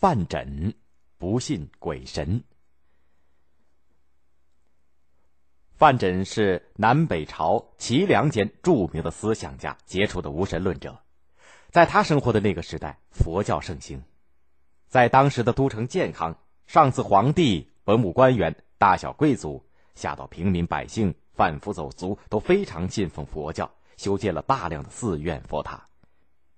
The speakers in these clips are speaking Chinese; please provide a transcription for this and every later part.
范缜不信鬼神。范缜是南北朝齐梁间著名的思想家，杰出的无神论者。在他生活的那个时代，佛教盛行。在当时的都城建康，上自皇帝、文武官员、大小贵族，下到平民百姓、贩夫走卒，都非常信奉佛教，修建了大量的寺院、佛塔。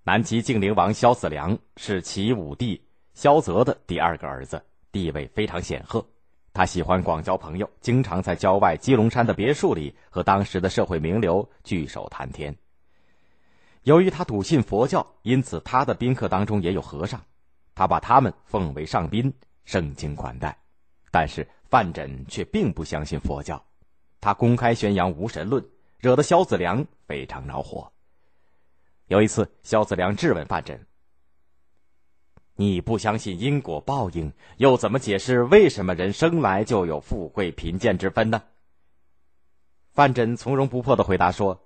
南齐敬陵王萧子良是齐武帝萧泽的第二个儿子，地位非常显赫。他喜欢广交朋友，经常在郊外鸡龙山的别墅里和当时的社会名流聚首谈天。由于他笃信佛教，因此他的宾客当中也有和尚，他把他们奉为上宾，盛情款待。但是范缜却并不相信佛教，他公开宣扬无神论，惹得萧子良非常恼火。有一次，萧子良质问范缜。你不相信因果报应，又怎么解释为什么人生来就有富贵贫贱之分呢？范缜从容不迫的回答说：“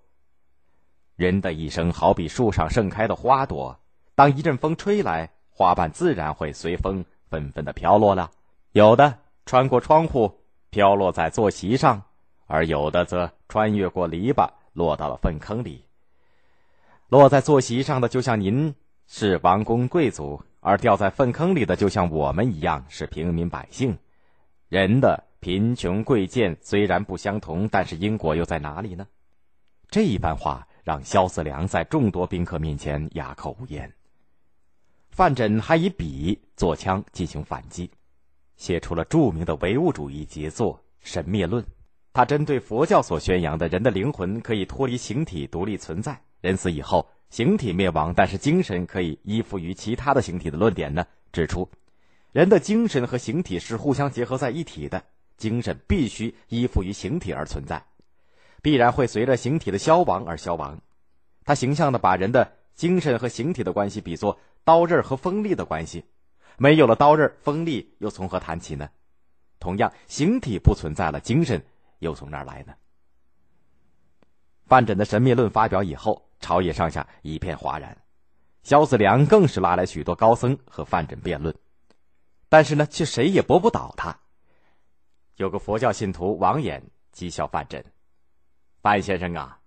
人的一生好比树上盛开的花朵，当一阵风吹来，花瓣自然会随风纷纷的飘落了。有的穿过窗户飘落在坐席上，而有的则穿越过篱笆落到了粪坑里。落在坐席上的，就像您是王公贵族。”而掉在粪坑里的，就像我们一样是平民百姓。人的贫穷贵贱虽然不相同，但是因果又在哪里呢？这一番话让萧四良在众多宾客面前哑口无言。范缜还以笔作枪进行反击，写出了著名的唯物主义杰作《神灭论》。他针对佛教所宣扬的人的灵魂可以脱离形体独立存在，人死以后。形体灭亡，但是精神可以依附于其他的形体的论点呢？指出，人的精神和形体是互相结合在一起的，精神必须依附于形体而存在，必然会随着形体的消亡而消亡。他形象的把人的精神和形体的关系比作刀刃和锋利的关系，没有了刀刃，锋利又从何谈起呢？同样，形体不存在了，精神又从哪儿来呢？范缜的神秘论发表以后。朝野上下一片哗然，萧子良更是拉来许多高僧和范缜辩论，但是呢，却谁也驳不倒他。有个佛教信徒王衍讥笑范缜：“范先生啊，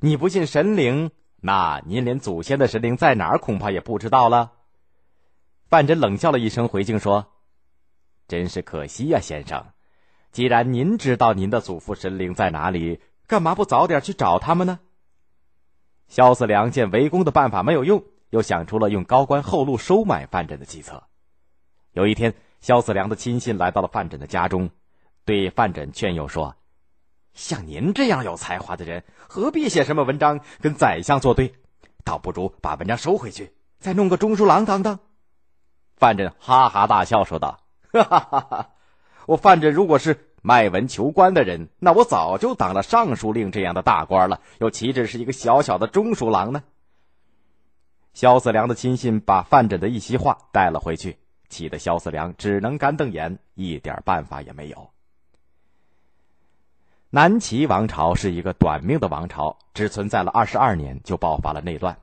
你不信神灵，那您连祖先的神灵在哪儿恐怕也不知道了。”范缜冷笑了一声，回敬说：“真是可惜呀，先生，既然您知道您的祖父神灵在哪里，干嘛不早点去找他们呢？”萧四良见围攻的办法没有用，又想出了用高官厚禄收买范缜的计策。有一天，萧四良的亲信来到了范缜的家中，对范缜劝诱说：“像您这样有才华的人，何必写什么文章跟宰相作对？倒不如把文章收回去，再弄个中书郎当当。”范缜哈哈大笑说道：“哈哈哈哈！我范缜如果是……”卖文求官的人，那我早就当了尚书令这样的大官了，又岂止是一个小小的中书郎呢？萧子良的亲信把范缜的一席话带了回去，气得萧子良只能干瞪眼，一点办法也没有。南齐王朝是一个短命的王朝，只存在了二十二年就爆发了内乱，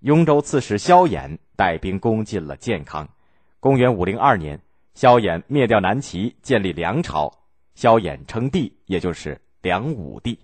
雍州刺史萧衍带兵攻进了建康。公元五零二年，萧衍灭掉南齐，建立梁朝。萧衍称帝，也就是梁武帝。